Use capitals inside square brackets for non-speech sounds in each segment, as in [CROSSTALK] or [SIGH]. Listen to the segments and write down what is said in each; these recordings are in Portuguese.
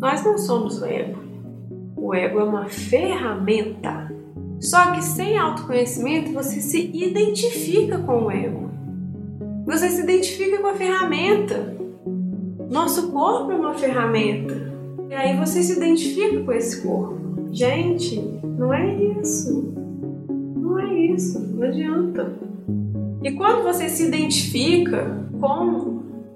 Nós não somos o ego. O ego é uma ferramenta. Só que sem autoconhecimento você se identifica com o ego. Você se identifica com a ferramenta. Nosso corpo é uma ferramenta. E aí você se identifica com esse corpo. Gente, não é isso. Não é isso. Não adianta. E quando você se identifica com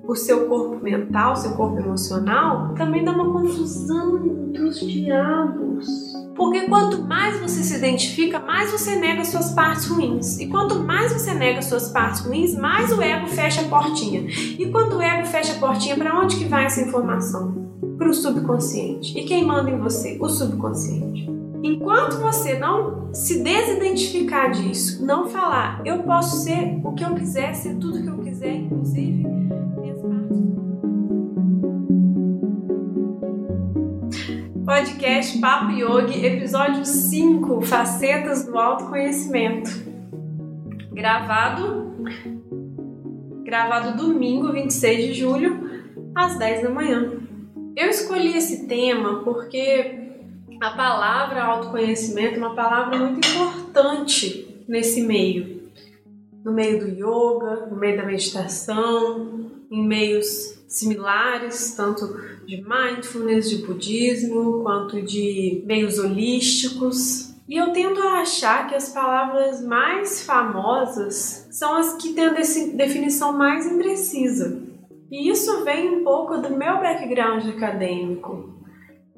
o seu corpo mental, seu corpo emocional, também dá uma confusão dos diabos. Porque quanto mais você se identifica, mais você nega suas partes ruins. E quanto mais você nega suas partes ruins, mais o ego fecha a portinha. E quando o ego fecha a portinha, para onde que vai essa informação? Para o subconsciente. E quem manda em você? O subconsciente. Enquanto você não se desidentificar disso, não falar, eu posso ser o que eu quiser, ser tudo que eu quiser, inclusive Podcast Papo Yogi, episódio 5, Facetas do Autoconhecimento. Gravado gravado domingo, 26 de julho, às 10 da manhã. Eu escolhi esse tema porque a palavra autoconhecimento é uma palavra muito importante nesse meio. No meio do yoga, no meio da meditação, em meios similares, tanto de mindfulness, de budismo, quanto de meios holísticos. E eu tento achar que as palavras mais famosas são as que têm a definição mais imprecisa. E isso vem um pouco do meu background acadêmico.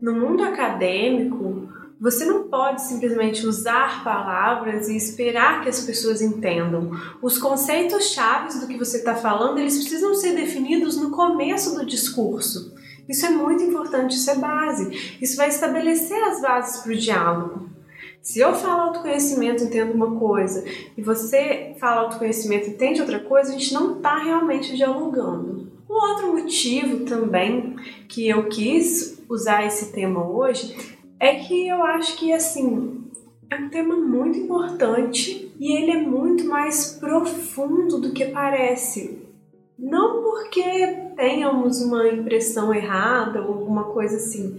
No mundo acadêmico, você não pode simplesmente usar palavras e esperar que as pessoas entendam. Os conceitos chaves do que você está falando, eles precisam ser definidos no começo do discurso. Isso é muito importante, isso é base. Isso vai estabelecer as bases para o diálogo. Se eu falo autoconhecimento, entendo uma coisa, e você fala autoconhecimento, entende outra coisa, a gente não está realmente dialogando. O outro motivo também que eu quis usar esse tema hoje é que eu acho que assim é um tema muito importante e ele é muito mais profundo do que parece. Não porque tenhamos uma impressão errada ou alguma coisa assim,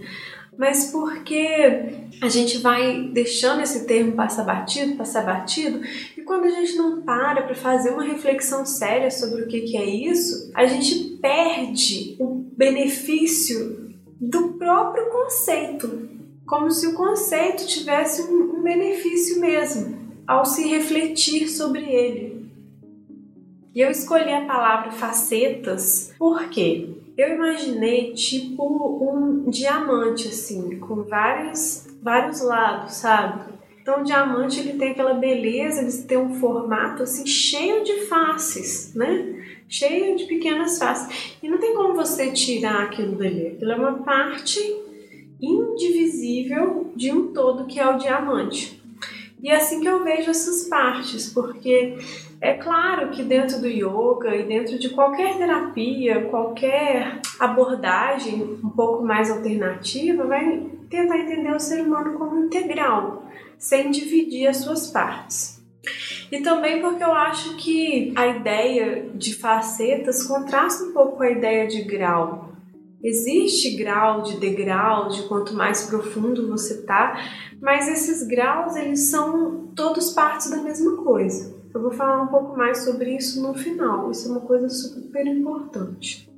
mas porque a gente vai deixando esse termo passar batido, passar batido, e quando a gente não para para fazer uma reflexão séria sobre o que, que é isso, a gente perde o benefício do próprio conceito, como se o conceito tivesse um, um benefício mesmo ao se refletir sobre ele. E eu escolhi a palavra facetas porque eu imaginei tipo um diamante assim, com vários vários lados, sabe? Então o diamante ele tem aquela beleza, ele tem um formato assim cheio de faces, né? Cheio de pequenas faces. E não tem como você tirar aquilo dali. Aquilo é uma parte indivisível de um todo que é o diamante. E é assim que eu vejo essas partes, porque é claro que dentro do yoga e dentro de qualquer terapia, qualquer abordagem um pouco mais alternativa, vai tentar entender o ser humano como integral, sem dividir as suas partes. E também porque eu acho que a ideia de facetas contrasta um pouco com a ideia de grau. Existe grau de degrau, de quanto mais profundo você tá, mas esses graus eles são todos partes da mesma coisa. Eu vou falar um pouco mais sobre isso no final. Isso é uma coisa super importante.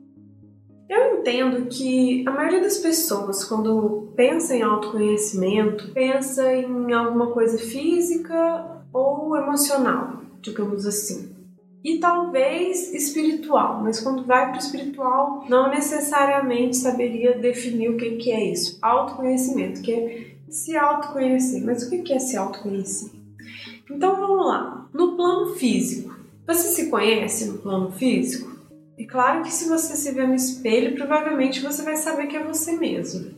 Eu entendo que a maioria das pessoas, quando pensa em autoconhecimento, pensa em alguma coisa física ou emocional, digamos assim. E talvez espiritual, mas quando vai para o espiritual, não necessariamente saberia definir o que, que é isso. Autoconhecimento, que é se autoconhecer. Mas o que é se autoconhecer? Então vamos lá. No plano físico, você se conhece no plano físico? É claro que se você se vê no espelho, provavelmente você vai saber que é você mesmo.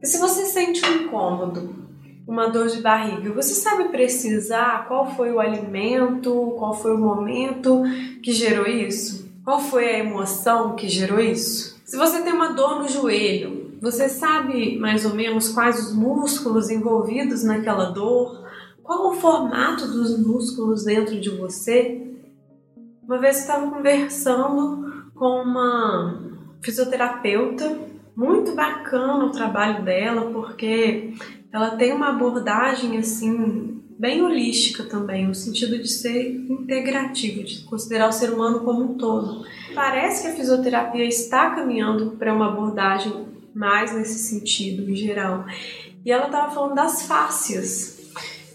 E se você sente um incômodo, uma dor de barriga, você sabe precisar qual foi o alimento, qual foi o momento que gerou isso? Qual foi a emoção que gerou isso? Se você tem uma dor no joelho, você sabe mais ou menos quais os músculos envolvidos naquela dor? Qual o formato dos músculos dentro de você? Uma vez eu estava conversando com uma fisioterapeuta muito bacana o trabalho dela, porque ela tem uma abordagem assim bem holística também, no sentido de ser integrativo, de considerar o ser humano como um todo. Parece que a fisioterapia está caminhando para uma abordagem mais nesse sentido, em geral. E ela estava falando das fáscias,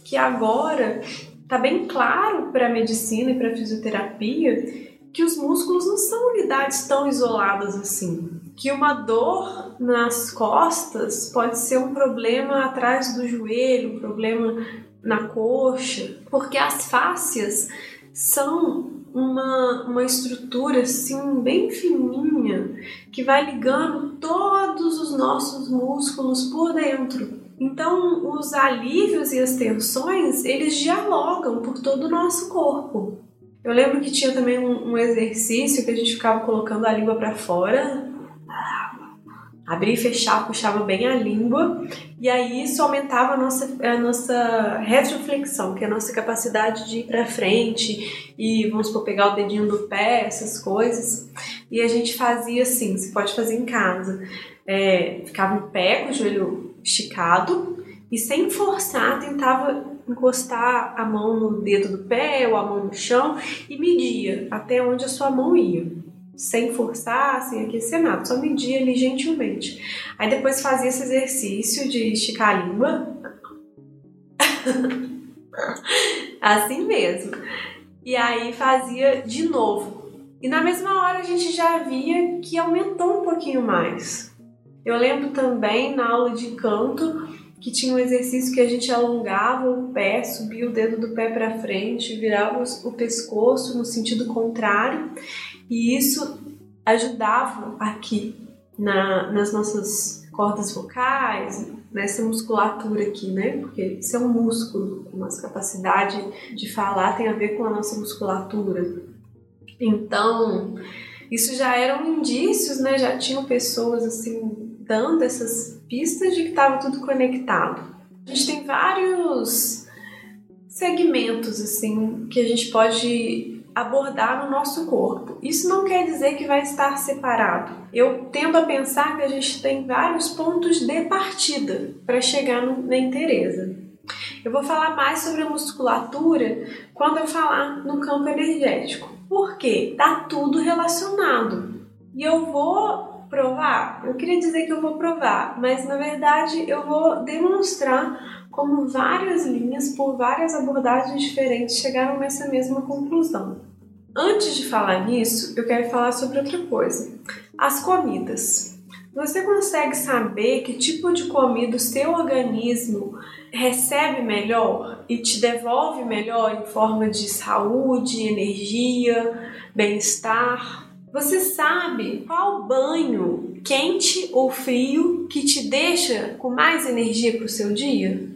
que agora está bem claro para a medicina e para a fisioterapia que os músculos não são unidades tão isoladas assim. Que uma dor nas costas pode ser um problema atrás do joelho, um problema na coxa, porque as fáscias são uma, uma estrutura assim bem fininha que vai ligando todos os nossos músculos por dentro. Então, os alívios e as tensões, eles dialogam por todo o nosso corpo. Eu lembro que tinha também um, um exercício que a gente ficava colocando a língua para fora, abria e fechava, puxava bem a língua, e aí isso aumentava a nossa, a nossa retroflexão, que é a nossa capacidade de ir para frente e, vamos supor, pegar o dedinho do pé, essas coisas. E a gente fazia assim, você pode fazer em casa. É, ficava em pé com o joelho esticado e sem forçar tentava encostar a mão no dedo do pé ou a mão no chão e media até onde a sua mão ia. Sem forçar, sem aquecer nada, só media ali gentilmente. Aí depois fazia esse exercício de esticar a língua. [LAUGHS] assim mesmo. E aí fazia de novo. E na mesma hora a gente já via que aumentou um pouquinho mais. Eu lembro também na aula de canto que tinha um exercício que a gente alongava o pé, subia o dedo do pé para frente, virava o pescoço no sentido contrário, e isso ajudava aqui na, nas nossas cordas vocais, nessa musculatura aqui, né? Porque isso é um músculo, a nossa capacidade de falar tem a ver com a nossa musculatura. Então, isso já eram indícios, né? Já tinham pessoas assim dando essas pistas de que estava tudo conectado. A gente tem vários segmentos assim que a gente pode abordar no nosso corpo. Isso não quer dizer que vai estar separado. Eu tendo a pensar que a gente tem vários pontos de partida para chegar no, na inteireza. Eu vou falar mais sobre a musculatura quando eu falar no campo energético. Porque tá tudo relacionado. E eu vou provar? Eu queria dizer que eu vou provar, mas na verdade eu vou demonstrar como várias linhas, por várias abordagens diferentes, chegaram nessa mesma conclusão. Antes de falar nisso, eu quero falar sobre outra coisa: as comidas. Você consegue saber que tipo de comida o seu organismo recebe melhor e te devolve melhor em forma de saúde, energia, bem-estar? Você sabe qual banho, quente ou frio, que te deixa com mais energia para o seu dia?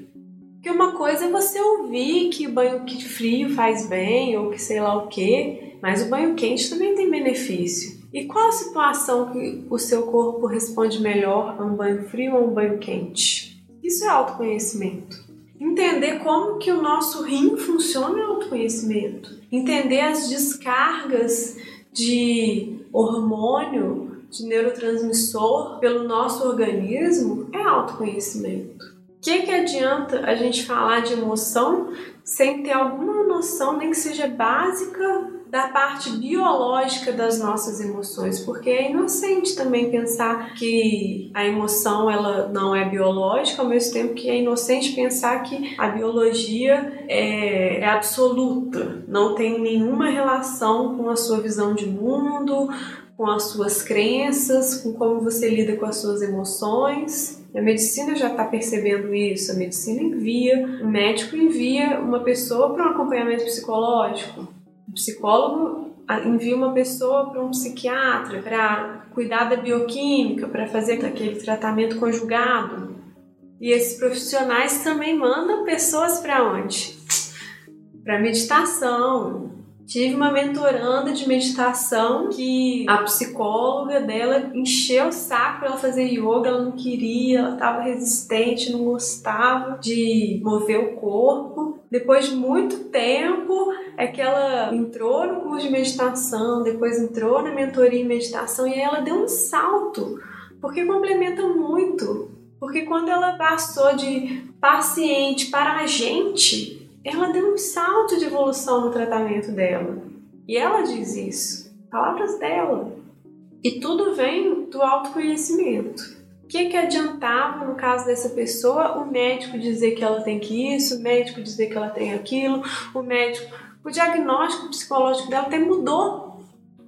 Porque uma coisa é você ouvir que o banho frio faz bem ou que sei lá o que, mas o banho quente também tem benefício. E qual a situação que o seu corpo responde melhor a um banho frio ou a um banho quente? Isso é autoconhecimento. Entender como que o nosso rim funciona é autoconhecimento. Entender as descargas de hormônio, de neurotransmissor pelo nosso organismo é autoconhecimento. Que, que adianta a gente falar de emoção sem ter alguma noção, nem que seja básica, da parte biológica das nossas emoções, porque é inocente também pensar que a emoção ela não é biológica, ao mesmo tempo que é inocente pensar que a biologia é, é absoluta, não tem nenhuma relação com a sua visão de mundo, com as suas crenças, com como você lida com as suas emoções. A medicina já está percebendo isso. A medicina envia, o médico envia uma pessoa para um acompanhamento psicológico psicólogo envia uma pessoa para um psiquiatra para cuidar da bioquímica, para fazer aquele tratamento conjugado. E esses profissionais também mandam pessoas para onde? Para meditação, Tive uma mentoranda de meditação que a psicóloga dela encheu o saco para ela fazer yoga, ela não queria, ela estava resistente, não gostava de mover o corpo. Depois de muito tempo é que ela entrou no curso de meditação, depois entrou na mentoria em meditação e aí ela deu um salto Porque complementa muito. Porque quando ela passou de paciente para agente, ela deu um salto de evolução no tratamento dela. E ela diz isso, palavras dela. E tudo vem do autoconhecimento. O que, que adiantava, no caso dessa pessoa, o médico dizer que ela tem que isso, o médico dizer que ela tem aquilo, o médico. O diagnóstico psicológico dela até mudou.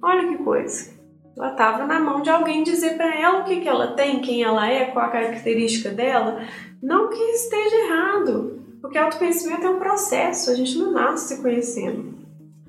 Olha que coisa. Ela estava na mão de alguém dizer para ela o que, que ela tem, quem ela é, qual a característica dela. Não que esteja errado, porque autoconhecimento é um processo, a gente não nasce se conhecendo.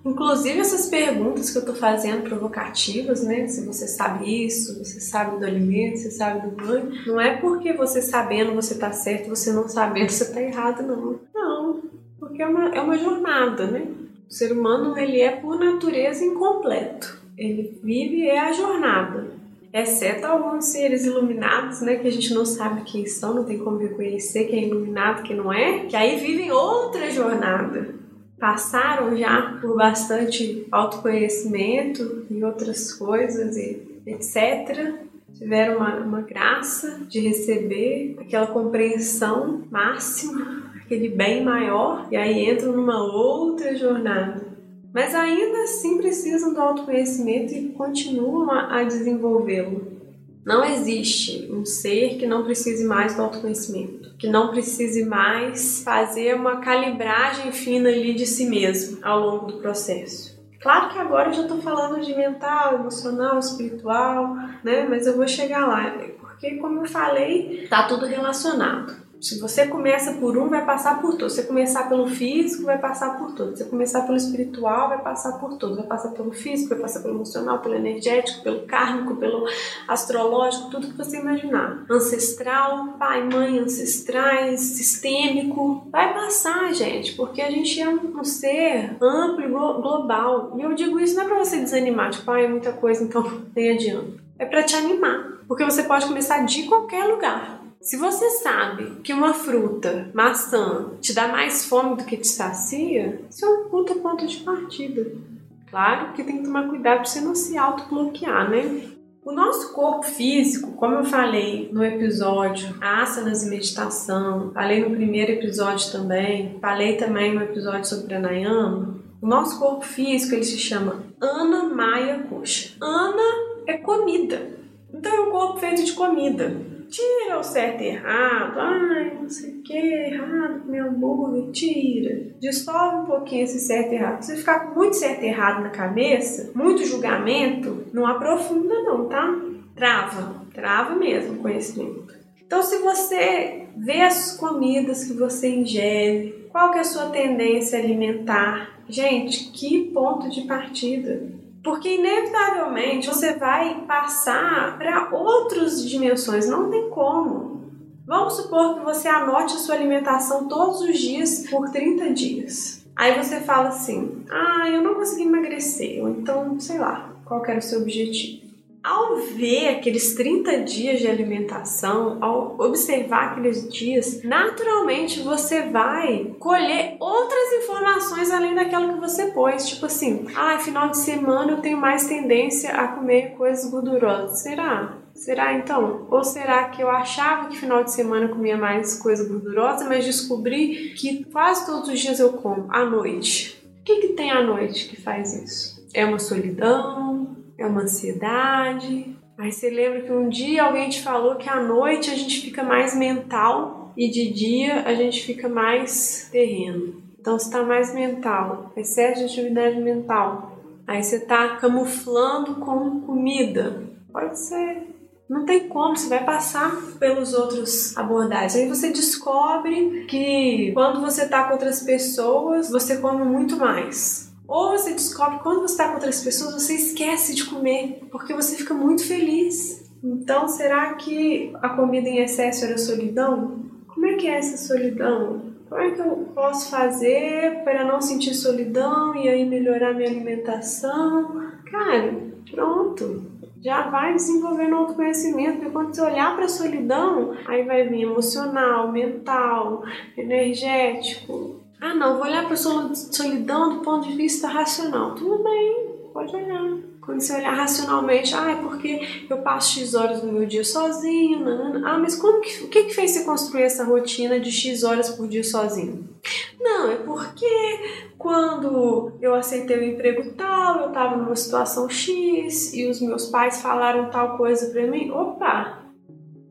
Inclusive essas perguntas que eu estou fazendo provocativas, né? Se você sabe isso, você sabe do alimento, você sabe do banho, não é porque você sabendo você está certo, você não sabendo você está errado, não. Não, porque é uma, é uma jornada, né? O ser humano ele é por natureza incompleto ele vive é a jornada. Exceto alguns seres iluminados, né, que a gente não sabe quem são, não tem como reconhecer quem é iluminado, quem não é, que aí vivem outra jornada. Passaram já por bastante autoconhecimento e outras coisas e etc. Tiveram uma, uma graça de receber aquela compreensão máxima, [LAUGHS] aquele bem maior, e aí entram numa outra jornada mas ainda assim precisam do autoconhecimento e continuam a desenvolvê-lo. Não existe um ser que não precise mais do autoconhecimento, que não precise mais fazer uma calibragem fina ali de si mesmo ao longo do processo. Claro que agora eu já estou falando de mental, emocional, espiritual, né? Mas eu vou chegar lá, porque como eu falei, tá tudo relacionado. Se você começa por um, vai passar por todos. Se você começar pelo físico, vai passar por todos. Se você começar pelo espiritual, vai passar por todos. Vai passar pelo físico, vai passar pelo emocional, pelo energético, pelo kármico, pelo astrológico, tudo que você imaginar. Ancestral, pai, mãe, ancestrais, sistêmico. Vai passar, gente, porque a gente é um ser amplo e global. E eu digo isso não é pra você desanimar, tipo, ah, é muita coisa, então [LAUGHS] nem adianta. É para te animar, porque você pode começar de qualquer lugar. Se você sabe que uma fruta, maçã, te dá mais fome do que te sacia, isso é um puta ponto de partida. Claro que tem que tomar cuidado para você não se autobloquear, né? O nosso corpo físico, como eu falei no episódio Asanas e Meditação, falei no primeiro episódio também, falei também no episódio sobre pranayama, o nosso corpo físico ele se chama Ana Maya Kosha. Ana é comida. Então é um corpo feito de comida tira o certo e errado, ai, não sei o que, errado, meu hambúrguer, tira. Dissolve um pouquinho esse certo e errado. Se ficar com muito certo e errado na cabeça, muito julgamento, não aprofunda não, tá? Trava, trava mesmo o conhecimento. Então, se você vê as comidas que você ingere, qual que é a sua tendência alimentar, gente, que ponto de partida. Porque inevitavelmente você vai passar para outras dimensões, não tem como. Vamos supor que você anote a sua alimentação todos os dias por 30 dias. Aí você fala assim: "Ah, eu não consegui emagrecer", ou então, sei lá, qual era o seu objetivo. Ao ver aqueles 30 dias de alimentação, ao observar aqueles dias, naturalmente você vai colher outras informações além daquela que você pôs. Tipo assim, ah, final de semana eu tenho mais tendência a comer coisas gordurosas. Será? Será então? Ou será que eu achava que final de semana comia mais coisa gordurosa, mas descobri que quase todos os dias eu como à noite? O que, que tem à noite que faz isso? É uma solidão? É uma ansiedade. Aí você lembra que um dia alguém te falou que à noite a gente fica mais mental e de dia a gente fica mais terreno. Então você está mais mental, excesso de atividade mental. Aí você está camuflando com comida. Pode ser. Não tem como, você vai passar pelos outros abordagens. Aí você descobre que quando você está com outras pessoas, você come muito mais. Ou você descobre quando você está com outras pessoas, você esquece de comer, porque você fica muito feliz. Então, será que a comida em excesso era solidão? Como é que é essa solidão? Como é que eu posso fazer para não sentir solidão e aí melhorar minha alimentação? Cara, pronto. Já vai desenvolvendo autoconhecimento, porque quando você olhar para a solidão, aí vai vir emocional, mental, energético, ah, não, vou olhar para a solidão do ponto de vista racional. Tudo bem, pode olhar. Quando você olhar racionalmente, ah, é porque eu passo X horas no meu dia sozinho, nanana. ah, mas como que, o que, que fez você construir essa rotina de X horas por dia sozinho? Não, é porque quando eu aceitei o emprego tal, eu estava numa situação X e os meus pais falaram tal coisa para mim. Opa,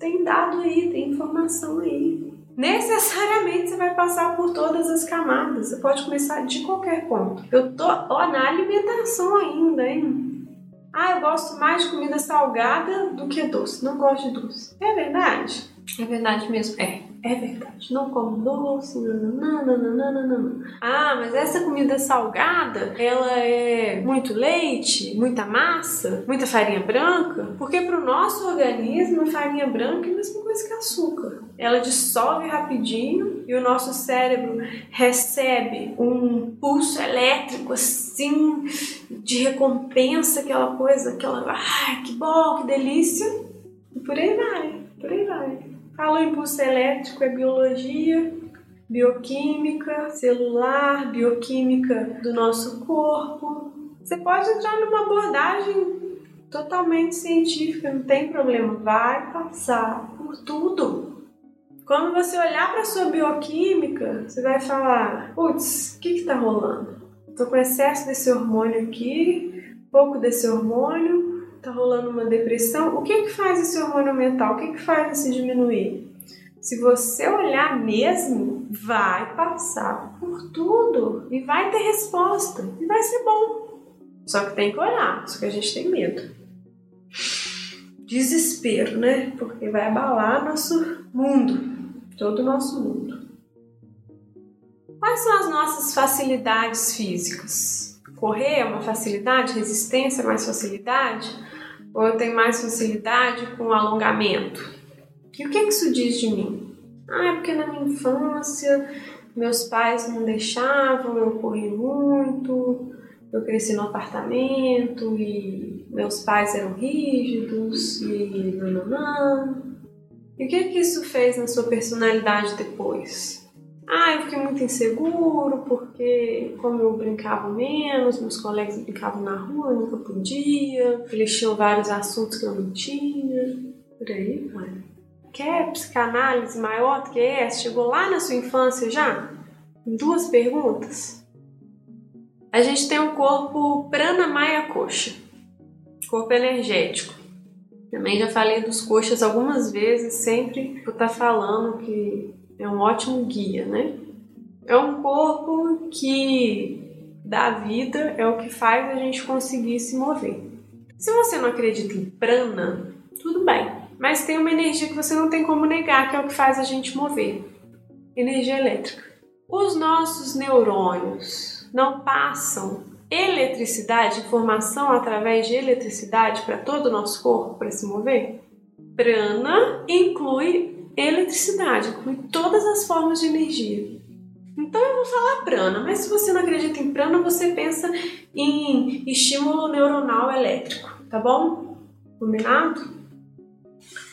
tem dado aí, tem informação aí. Necessariamente você vai passar por todas as camadas. Você pode começar de qualquer ponto. Eu tô ó, na alimentação ainda, hein? Ah, eu gosto mais de comida salgada do que doce. Não gosto de doce. É verdade? É verdade mesmo. É. É verdade, não como doce, nananana. Ah, mas essa comida salgada, ela é muito leite, muita massa, muita farinha branca? Porque para o nosso organismo, a farinha branca é a mesma coisa que açúcar. Ela dissolve rapidinho e o nosso cérebro recebe um pulso elétrico assim, de recompensa, aquela coisa, aquela, ah, que bom, que delícia. E por aí vai, por aí vai. Falou impulso elétrico é biologia, bioquímica, celular, bioquímica do nosso corpo. Você pode entrar numa abordagem totalmente científica, não tem problema, vai passar por tudo. Quando você olhar para sua bioquímica, você vai falar: putz, o que está rolando? Estou com excesso desse hormônio aqui, pouco desse hormônio, tá rolando uma depressão, o que que faz esse hormônio mental? O que que faz esse diminuir? Se você olhar mesmo, vai passar por tudo e vai ter resposta e vai ser bom. Só que tem que olhar, só que a gente tem medo. Desespero, né? Porque vai abalar nosso mundo, todo o nosso mundo. Quais são as nossas facilidades físicas? Correr é uma facilidade, resistência é mais facilidade? Ou eu tenho mais facilidade com alongamento? E o que, que isso diz de mim? Ah, é porque na minha infância meus pais não deixavam, eu corri muito, eu cresci no apartamento e meus pais eram rígidos e não, não, não. E o que que isso fez na sua personalidade depois? Ah, eu fiquei muito inseguro porque, como eu brincava menos, meus colegas brincavam na rua, eu nunca podia, eles tinham vários assuntos que eu não tinha. Por aí, vai. Quer psicanálise maior do que essa? Chegou lá na sua infância já? Duas perguntas. A gente tem um corpo prana maya coxa, corpo energético. Também já falei dos coxas algumas vezes, sempre vou estar falando que é um ótimo guia, né? É um corpo que dá vida, é o que faz a gente conseguir se mover. Se você não acredita em prana, tudo bem, mas tem uma energia que você não tem como negar, que é o que faz a gente mover energia elétrica. Os nossos neurônios não passam eletricidade, informação através de eletricidade para todo o nosso corpo para se mover? Prana inclui eletricidade, inclui todas as formas de energia. Então eu vou falar prana, mas se você não acredita em prana, você pensa em estímulo neuronal elétrico, tá bom? Combinado?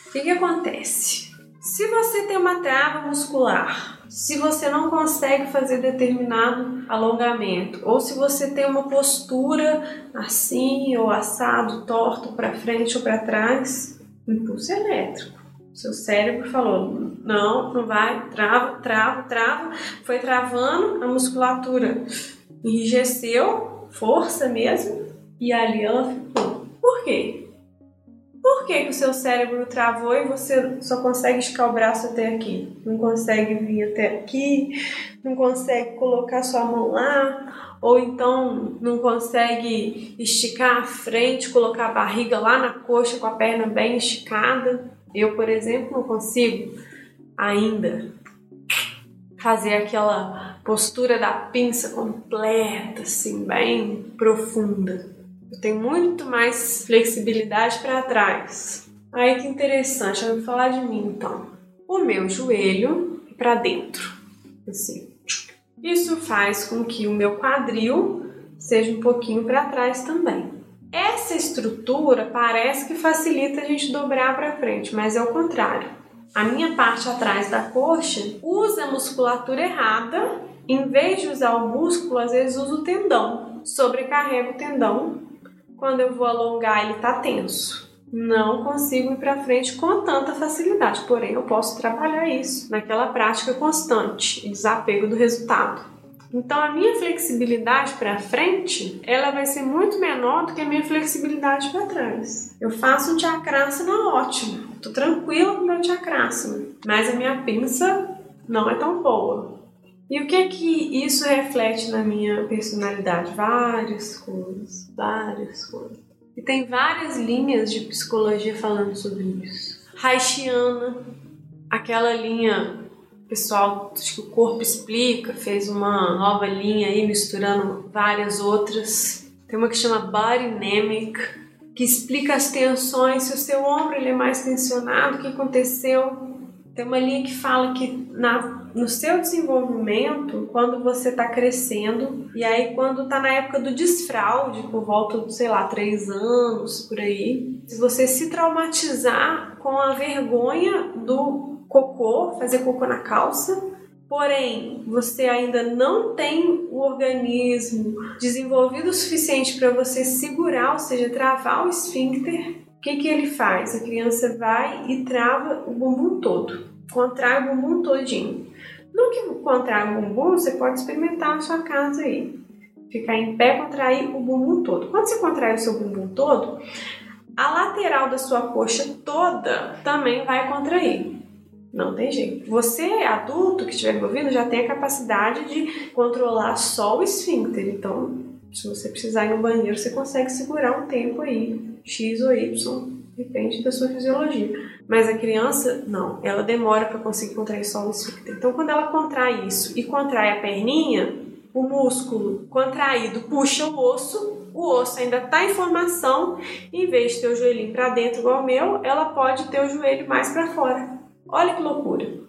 O que, que acontece? Se você tem uma trava muscular, se você não consegue fazer determinado alongamento, ou se você tem uma postura assim ou assado, torto para frente ou para trás, impulso elétrico. Seu cérebro falou: não, não vai, trava, trava, trava. Foi travando, a musculatura enrijeceu, força mesmo, e ali ela ficou. Por quê? Por que, que o seu cérebro travou e você só consegue esticar o braço até aqui? Não consegue vir até aqui, não consegue colocar sua mão lá, ou então não consegue esticar a frente, colocar a barriga lá na coxa com a perna bem esticada. Eu, por exemplo, não consigo ainda fazer aquela postura da pinça completa, assim, bem profunda. Eu tenho muito mais flexibilidade para trás. Aí que interessante, eu vou falar de mim então. O meu joelho para dentro, assim. Isso faz com que o meu quadril seja um pouquinho para trás também. Essa estrutura parece que facilita a gente dobrar para frente, mas é o contrário. A minha parte atrás da coxa usa a musculatura errada, em vez de usar o músculo, às vezes usa o tendão. Sobrecarrega o tendão Quando eu vou alongar, ele está tenso. Não consigo ir para frente com tanta facilidade, porém eu posso trabalhar isso naquela prática constante, desapego do resultado. Então a minha flexibilidade para frente, ela vai ser muito menor do que a minha flexibilidade para trás. Eu faço um chakrasana ótimo, tô tranquila com meu chakrasana, mas a minha pinça não é tão boa. E o que é que isso reflete na minha personalidade? Várias coisas, várias coisas. E tem várias linhas de psicologia falando sobre isso. Haitiana, aquela linha pessoal acho que o corpo explica, fez uma nova linha aí misturando várias outras. Tem uma que chama Body que explica as tensões, se o seu ombro ele é mais tensionado, o que aconteceu. Tem uma linha que fala que na, no seu desenvolvimento, quando você está crescendo, e aí quando está na época do desfraude, por volta de, sei lá, três anos, por aí, se você se traumatizar com a vergonha do cocô, fazer cocô na calça, porém você ainda não tem o organismo desenvolvido o suficiente para você segurar, ou seja, travar o esfíncter, o que, que ele faz? A criança vai e trava o bumbum todo, contrai o bumbum todinho. No que contrai o bumbum, você pode experimentar na sua casa aí. Ficar em pé, contrair o bumbum todo. Quando você contrai o seu bumbum todo, a lateral da sua coxa toda também vai contrair. Não tem jeito. Você, adulto que estiver ouvindo, já tem a capacidade de controlar só o esfíncter. Então, se você precisar ir no banheiro, você consegue segurar um tempo aí, X ou Y, depende da sua fisiologia. Mas a criança, não, ela demora para conseguir contrair só o esfíncter. Então, quando ela contrai isso e contrai a perninha, o músculo contraído puxa o osso, o osso ainda está em formação, em vez de ter o joelhinho para dentro igual o meu, ela pode ter o joelho mais para fora. Olha que loucura.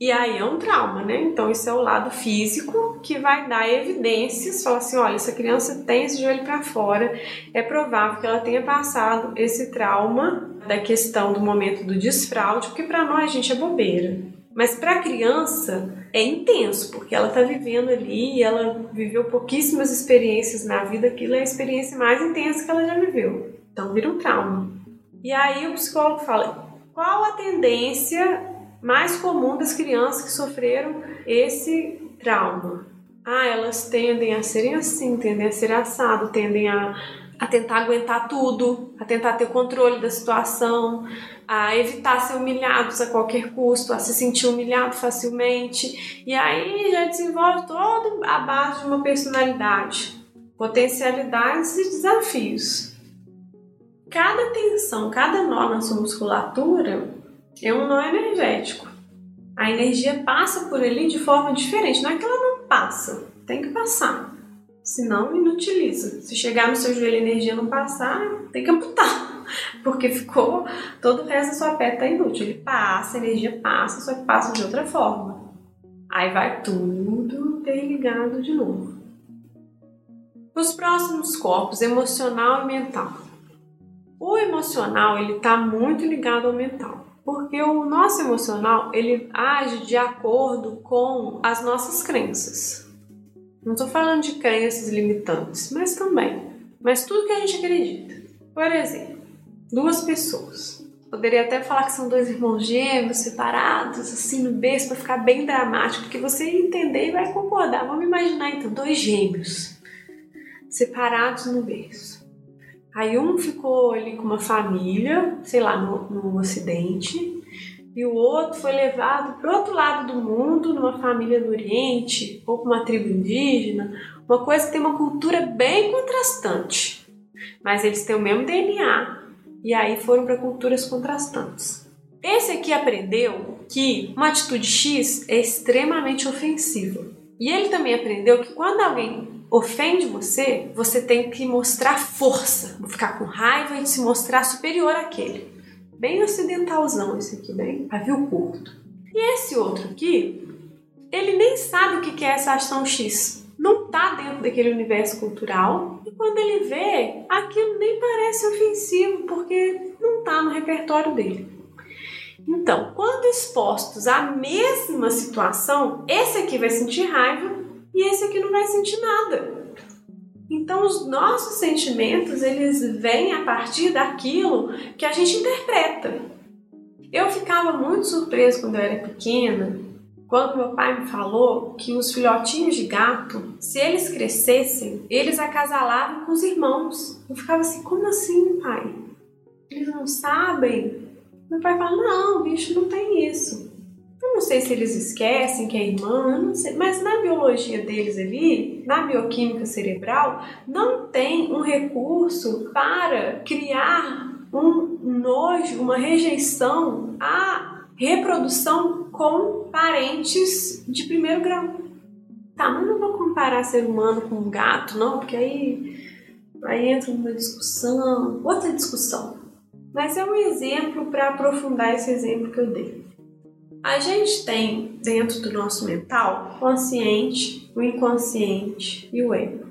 E aí é um trauma, né? Então isso é o lado físico que vai dar evidências, falar assim, olha, essa criança tem esse joelho para fora, é provável que ela tenha passado esse trauma da questão do momento do desfraude, porque para nós a gente é bobeira. Mas para a criança é intenso, porque ela está vivendo ali, ela viveu pouquíssimas experiências na vida, aquilo é a experiência mais intensa que ela já viveu. Então vira um trauma. E aí o psicólogo fala: qual a tendência mais comum das crianças que sofreram esse trauma? Ah, elas tendem a serem assim, tendem a ser assado, tendem a, a tentar aguentar tudo, a tentar ter controle da situação, a evitar ser humilhados a qualquer custo, a se sentir humilhado facilmente. E aí já desenvolve toda a base de uma personalidade, potencialidades e desafios. Cada tensão, cada nó na sua musculatura é um nó energético. A energia passa por ali de forma diferente. Não é que ela não passa, tem que passar. Senão, inutiliza. Se chegar no seu joelho e a energia não passar, tem que amputar. [LAUGHS] Porque ficou. Todo o resto da sua pé tá inútil. Ele passa, a energia passa, só que passa de outra forma. Aí vai tudo interligado de novo. Os próximos corpos, emocional e mental. O emocional ele está muito ligado ao mental, porque o nosso emocional ele age de acordo com as nossas crenças. Não estou falando de crenças limitantes, mas também, mas tudo que a gente acredita. Por exemplo, duas pessoas. Poderia até falar que são dois irmãos gêmeos separados, assim no berço, para ficar bem dramático, porque você entender e vai concordar. Vamos imaginar então dois gêmeos separados no berço. Aí um ficou ali com uma família, sei lá, no, no Ocidente, e o outro foi levado para outro lado do mundo, numa família do Oriente, ou com uma tribo indígena, uma coisa que tem uma cultura bem contrastante. Mas eles têm o mesmo DNA, e aí foram para culturas contrastantes. Esse aqui aprendeu que uma atitude X é extremamente ofensiva. E ele também aprendeu que quando alguém ofende você, você tem que mostrar força, ficar com raiva e se mostrar superior àquele. Bem ocidentalzão esse aqui, bem pavio curto. E esse outro aqui, ele nem sabe o que é essa ação X. Não está dentro daquele universo cultural. E quando ele vê, aquilo nem parece ofensivo, porque não está no repertório dele. Então, quando expostos à mesma situação, esse aqui vai sentir raiva e esse aqui não vai sentir nada. Então os nossos sentimentos, eles vêm a partir daquilo que a gente interpreta. Eu ficava muito surpreso quando eu era pequena, quando meu pai me falou que os filhotinhos de gato, se eles crescessem, eles acasalavam com os irmãos. Eu ficava assim, como assim, pai? Eles não sabem? Meu pai fala, não, bicho, não tem isso. Eu não sei se eles esquecem que é irmã, sei, mas na biologia deles ali, na bioquímica cerebral, não tem um recurso para criar um nojo, uma rejeição à reprodução com parentes de primeiro grau. Tá, mas não vou comparar ser humano com um gato, não, porque aí, aí entra uma discussão, outra discussão. Mas é um exemplo para aprofundar esse exemplo que eu dei. A gente tem dentro do nosso mental o consciente, o inconsciente e o ego.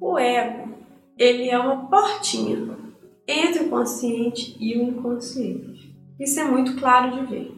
O ego, ele é uma portinha entre o consciente e o inconsciente. Isso é muito claro de ver.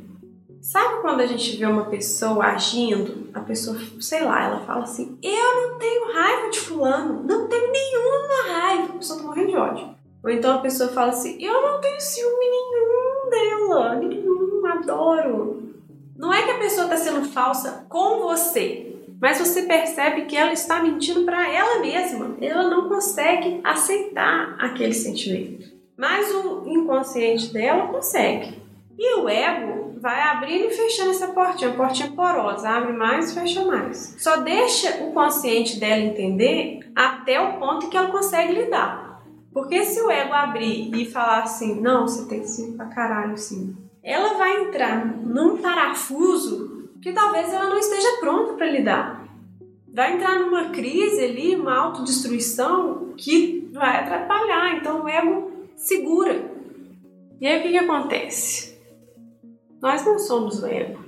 Sabe quando a gente vê uma pessoa agindo, a pessoa, sei lá, ela fala assim: Eu não tenho raiva de Fulano, não tenho nenhuma raiva, a pessoa tá morrendo de ódio. Ou então a pessoa fala assim: Eu não tenho ciúme nenhum dela, nenhum, adoro. Não é que a pessoa está sendo falsa com você, mas você percebe que ela está mentindo para ela mesma. Ela não consegue aceitar aquele sentimento. Mas o inconsciente dela consegue. E o ego vai abrindo e fechando essa portinha, portinha porosa, abre mais e fecha mais. Só deixa o consciente dela entender até o ponto que ela consegue lidar. Porque se o ego abrir e falar assim, não, você tem que ser pra caralho, sim ela vai entrar num parafuso que talvez ela não esteja pronta para lidar. Vai entrar numa crise ali, uma autodestruição que vai atrapalhar. Então o ego segura. E aí o que, que acontece? Nós não somos o ego.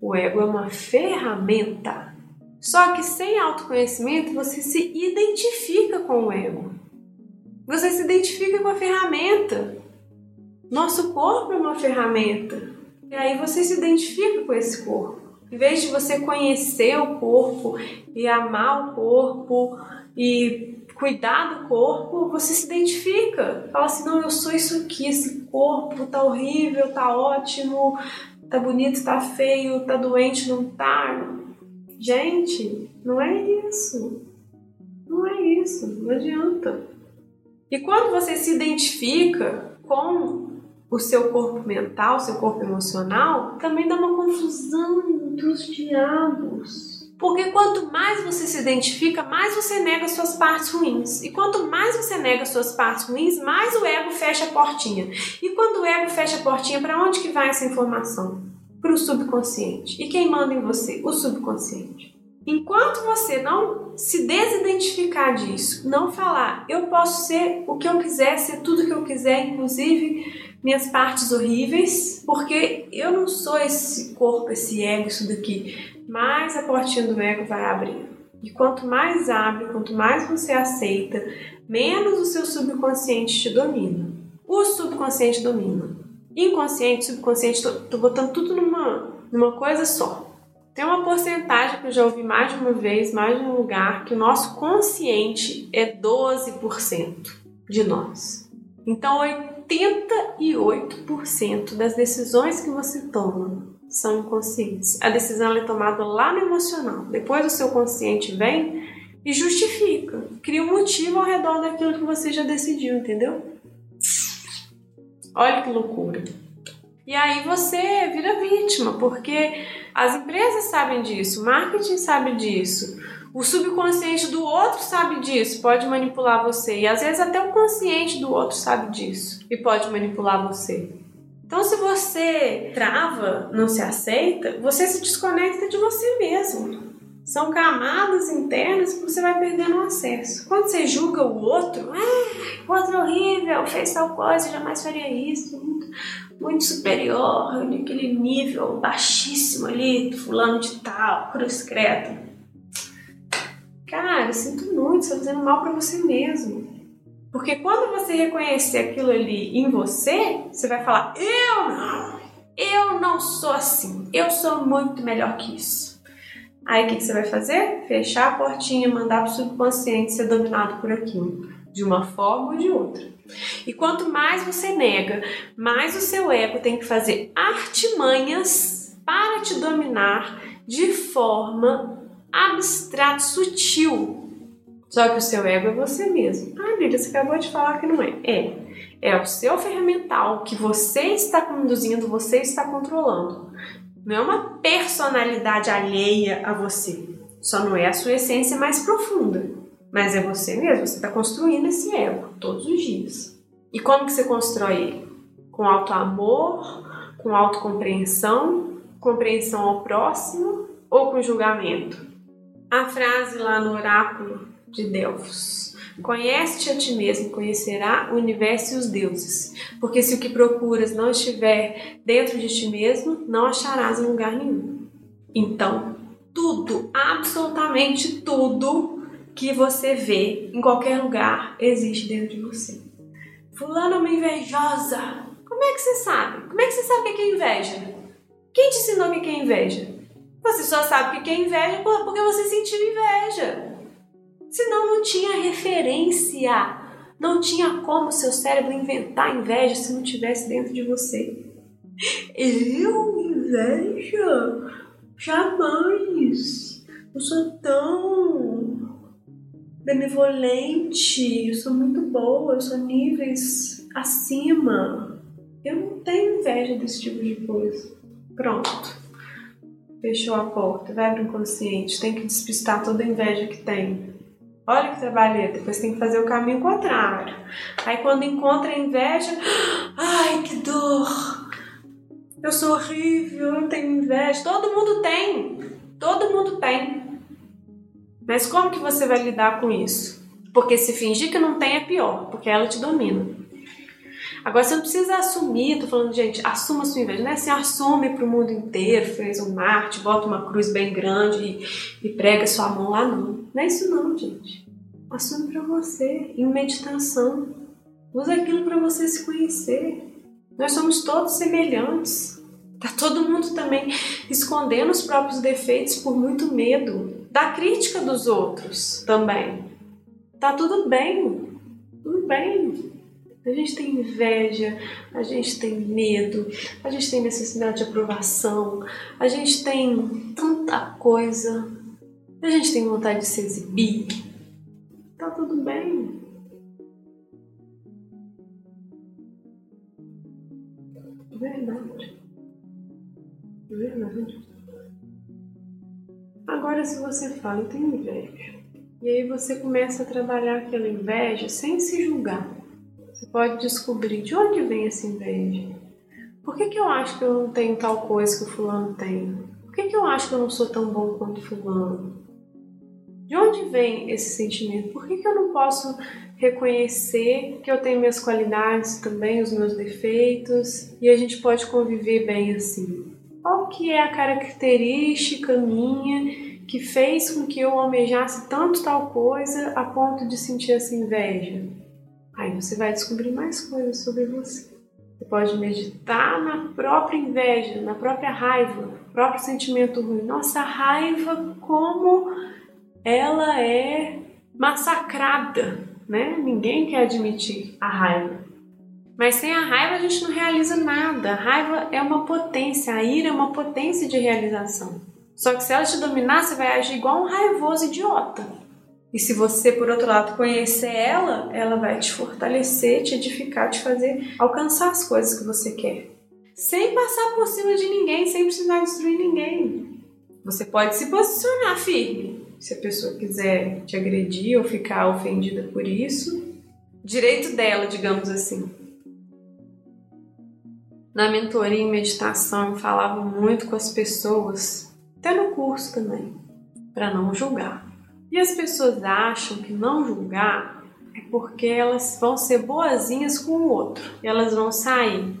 O ego é uma ferramenta. Só que sem autoconhecimento você se identifica com o ego. Você se identifica com a ferramenta. Nosso corpo é uma ferramenta. E aí você se identifica com esse corpo. Em vez de você conhecer o corpo e amar o corpo e cuidar do corpo, você se identifica. Fala assim: não, eu sou isso aqui, esse corpo tá horrível, tá ótimo, tá bonito, tá feio, tá doente, não tá. Gente, não é isso. Não é isso, não adianta. E quando você se identifica com o seu corpo mental, seu corpo emocional, também dá uma confusão dos diabos. Porque quanto mais você se identifica, mais você nega suas partes ruins. E quanto mais você nega suas partes ruins, mais o ego fecha a portinha. E quando o ego fecha a portinha, para onde que vai essa informação? Para o subconsciente. E quem manda em você? O subconsciente. Enquanto você não se desidentificar disso, não falar, eu posso ser o que eu quiser, ser tudo que eu quiser, inclusive minhas partes horríveis, porque eu não sou esse corpo, esse ego, isso daqui. Mais a portinha do ego vai abrir. E quanto mais abre, quanto mais você aceita, menos o seu subconsciente te domina. O subconsciente domina. Inconsciente, subconsciente, tô, tô botando tudo numa, numa coisa só. Tem uma porcentagem que eu já ouvi mais de uma vez, mais de um lugar, que o nosso consciente é 12% de nós. Então, 88% das decisões que você toma são inconscientes. A decisão é tomada lá no emocional. Depois o seu consciente vem e justifica, cria um motivo ao redor daquilo que você já decidiu, entendeu? Olha que loucura. E aí você vira vítima, porque as empresas sabem disso, o marketing sabe disso, o subconsciente do outro sabe disso, pode manipular você. E às vezes até o consciente do outro sabe disso e pode manipular você. Então, se você trava, não se aceita, você se desconecta de você mesmo. São camadas internas que você vai perdendo acesso. Quando você julga o outro, ah, o outro é horrível, fez tal coisa, jamais faria isso, muito, muito superior, naquele nível baixíssimo ali, fulano de tal, cruz creta. Cara, sinto muito, você está fazendo mal para você mesmo. Porque quando você reconhecer aquilo ali em você, você vai falar: Eu não, eu não sou assim, eu sou muito melhor que isso. Aí o que, você vai fazer? Fechar a portinha, mandar para o subconsciente ser dominado por aquilo, de uma forma ou de outra. E quanto mais você nega, mais o seu ego tem que fazer artimanhas para te dominar de forma abstrata, sutil. Só que o seu ego é você mesmo. Ah, Lília, você acabou de falar que não é. É. É o seu ferramental que você está conduzindo, você está controlando. Não é uma personalidade alheia a você. Só não é a sua essência mais profunda. Mas é você mesmo, você está construindo esse ego todos os dias. E como que você constrói ele? Com alto amor, com autocompreensão, compreensão ao próximo ou com julgamento? A frase lá no oráculo de Delfos. Conhece-te a ti mesmo, conhecerá o universo e os deuses. Porque se o que procuras não estiver dentro de ti mesmo, não acharás em lugar nenhum. Então, tudo, absolutamente tudo que você vê em qualquer lugar existe dentro de você. Fulano é uma invejosa. Como é que você sabe? Como é que você sabe o que é inveja? Quem te ensinou o que é inveja? Você só sabe que é inveja porque você sentiu inveja. Senão não tinha referência. Não tinha como seu cérebro inventar inveja se não tivesse dentro de você. Eu inveja? Jamais. Eu sou tão benevolente, eu sou muito boa, eu sou níveis acima. Eu não tenho inveja desse tipo de coisa. Pronto. Fechou a porta, vai para o inconsciente, tem que despistar toda a inveja que tem. Olha que trabalho, depois tem que fazer o caminho contrário. Aí quando encontra a inveja, ai que dor! Eu sou horrível, eu tenho inveja. Todo mundo tem, todo mundo tem. Mas como que você vai lidar com isso? Porque se fingir que não tem é pior, porque ela te domina. Agora você não precisa assumir, tô falando, gente, assuma sua inveja. Não é assim, assume pro mundo inteiro, fez um Marte, bota uma cruz bem grande e, e prega sua mão lá, não. Não é isso não, gente. Assume para você, em meditação. Usa aquilo para você se conhecer. Nós somos todos semelhantes. Tá todo mundo também escondendo os próprios defeitos por muito medo da crítica dos outros também. Tá tudo bem. Tudo bem. A gente tem inveja, a gente tem medo, a gente tem necessidade de aprovação, a gente tem tanta coisa, a gente tem vontade de se exibir. Tá tudo bem. Verdade. Verdade. Agora, se você fala, eu tenho inveja, e aí você começa a trabalhar aquela inveja sem se julgar pode descobrir de onde vem essa inveja. Por que, que eu acho que eu não tenho tal coisa que o fulano tem? Por que, que eu acho que eu não sou tão bom quanto o fulano? De onde vem esse sentimento? Por que, que eu não posso reconhecer que eu tenho minhas qualidades também, os meus defeitos, e a gente pode conviver bem assim? Qual que é a característica minha que fez com que eu almejasse tanto tal coisa a ponto de sentir essa inveja? Aí você vai descobrir mais coisas sobre você. Você pode meditar na própria inveja, na própria raiva, próprio sentimento ruim. Nossa, raiva, como ela é massacrada, né? Ninguém quer admitir a raiva. Mas sem a raiva a gente não realiza nada. A raiva é uma potência, a ira é uma potência de realização. Só que se ela te dominar, você vai agir igual um raivoso idiota. E se você, por outro lado, conhecer ela, ela vai te fortalecer, te edificar, te fazer alcançar as coisas que você quer. Sem passar por cima de ninguém, sem precisar destruir ninguém. Você pode se posicionar firme. Se a pessoa quiser te agredir ou ficar ofendida por isso, direito dela, digamos assim. Na mentoria em meditação, eu falava muito com as pessoas, até no curso também, para não julgar. E as pessoas acham que não julgar é porque elas vão ser boazinhas com o outro. Elas vão sair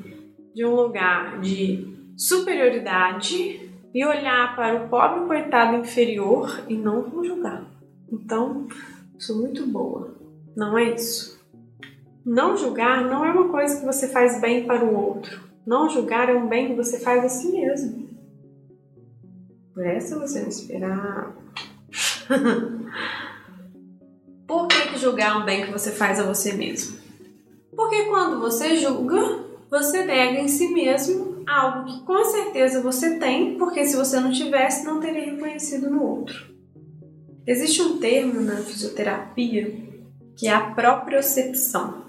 de um lugar de superioridade e olhar para o pobre coitado inferior e não vão julgar. Então, sou muito boa. Não é isso. Não julgar não é uma coisa que você faz bem para o outro. Não julgar é um bem que você faz a si mesmo. Por essa você não esperar. [LAUGHS] Por que, que julgar um bem que você faz a você mesmo? Porque quando você julga, você nega em si mesmo algo que com certeza você tem, porque se você não tivesse, não teria reconhecido no outro. Existe um termo na fisioterapia que é a propriocepção.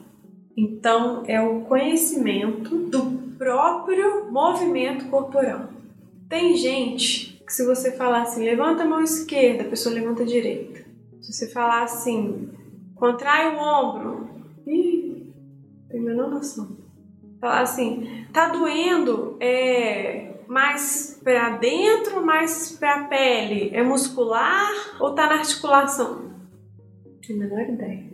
Então, é o conhecimento do próprio movimento corporal. Tem gente que, se você falar assim, levanta a mão esquerda, a pessoa levanta a direita. Se você falar assim, contrai o ombro, ih, tem menor noção. Falar assim, tá doendo, é mais para dentro, mais para pele, é muscular ou tá na articulação? Tem a menor ideia.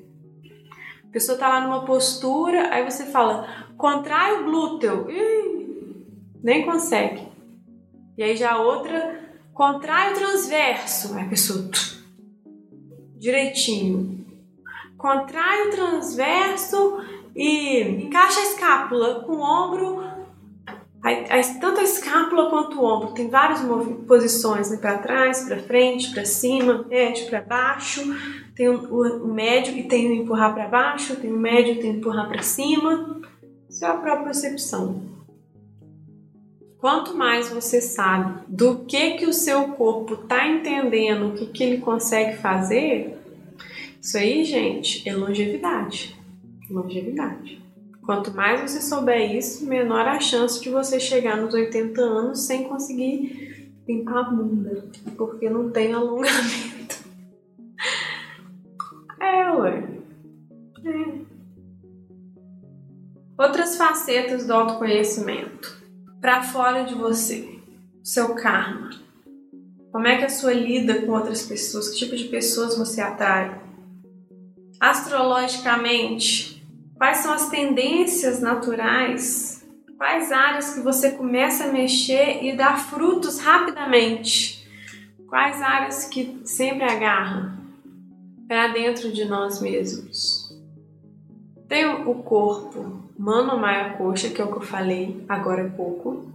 A pessoa tá lá numa postura, aí você fala, contrai o glúteo, ih, nem consegue. E aí já outra, contrai o transverso, aí a pessoa direitinho. Contrai o transverso e encaixa a escápula com o ombro, tanto a escápula quanto o ombro. Tem várias posições, né? para trás, para frente, para cima, médio para baixo. Tem o, o, médio e tem o empurrar para baixo, tem o médio e tem o empurrar para cima. Isso é a própria percepção. Quanto mais você sabe do que que o seu corpo está entendendo, o que, que ele consegue fazer, isso aí, gente, é longevidade. Longevidade. Quanto mais você souber isso, menor a chance de você chegar nos 80 anos sem conseguir limpar a bunda, porque não tem alongamento. [LAUGHS] É, ué. É. Outras facetas do autoconhecimento para fora de você, seu karma. Como é que a sua lida com outras pessoas? Que tipo de pessoas você atrai? Astrologicamente, quais são as tendências naturais? Quais áreas que você começa a mexer e dá frutos rapidamente? Quais áreas que sempre agarram para dentro de nós mesmos? Tem o corpo, Mano Maia Coxa, que é o que eu falei agora há pouco,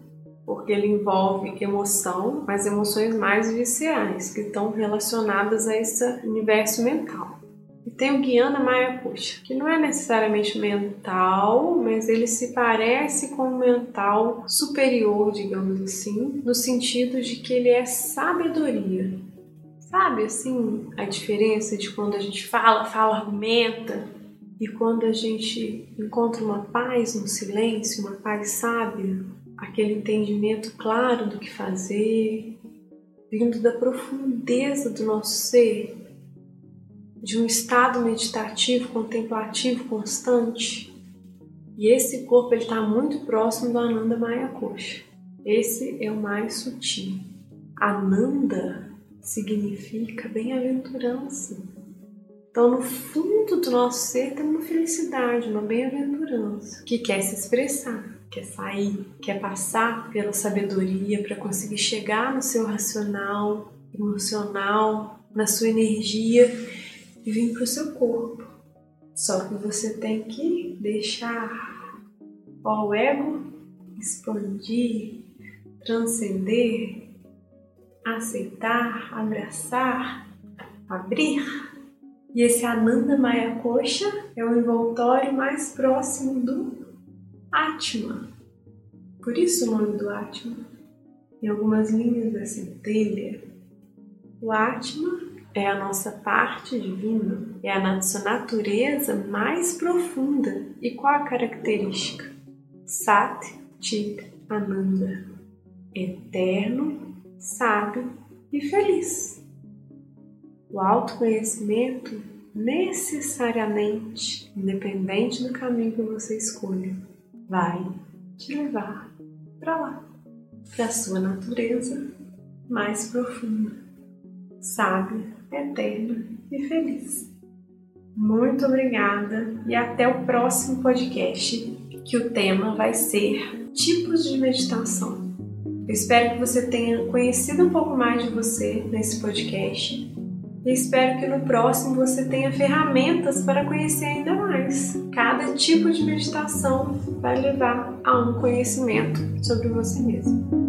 porque ele envolve emoção, mas emoções mais viscerais, que estão relacionadas a esse universo mental. E tem o Guiana Maia Coxa, que não é necessariamente mental, mas ele se parece com um mental superior, digamos assim, no sentido de que ele é sabedoria. Sabe assim a diferença de quando a gente fala, fala, argumenta, e quando a gente encontra uma paz no silêncio, uma paz sábia, aquele entendimento claro do que fazer, vindo da profundeza do nosso ser, de um estado meditativo, contemplativo, constante. E esse corpo ele está muito próximo do Ananda Maya Kosha. Esse é o mais sutil. Ananda significa bem-aventurança então, no fundo do nosso ser tem uma felicidade, uma bem-aventurança que quer se expressar, quer sair, quer passar pela sabedoria para conseguir chegar no seu racional, emocional, na sua energia e vir para o seu corpo. Só que você tem que deixar o ego expandir, transcender, aceitar, abraçar, abrir e esse Ananda Maya Kosha é o envoltório mais próximo do Atma. Por isso o nome do Atma. Em algumas linhas da centelha, o Atma é a nossa parte divina, é a nossa natureza mais profunda. E qual a característica? Sat Chit Ananda, eterno, sábio e feliz. O autoconhecimento necessariamente, independente do caminho que você escolha, vai te levar para lá, para a sua natureza mais profunda, sábia, eterna e feliz. Muito obrigada e até o próximo podcast, que o tema vai ser tipos de meditação. Eu espero que você tenha conhecido um pouco mais de você nesse podcast e espero que no próximo você tenha ferramentas para conhecer ainda mais. Cada tipo de meditação vai levar a um conhecimento sobre você mesmo.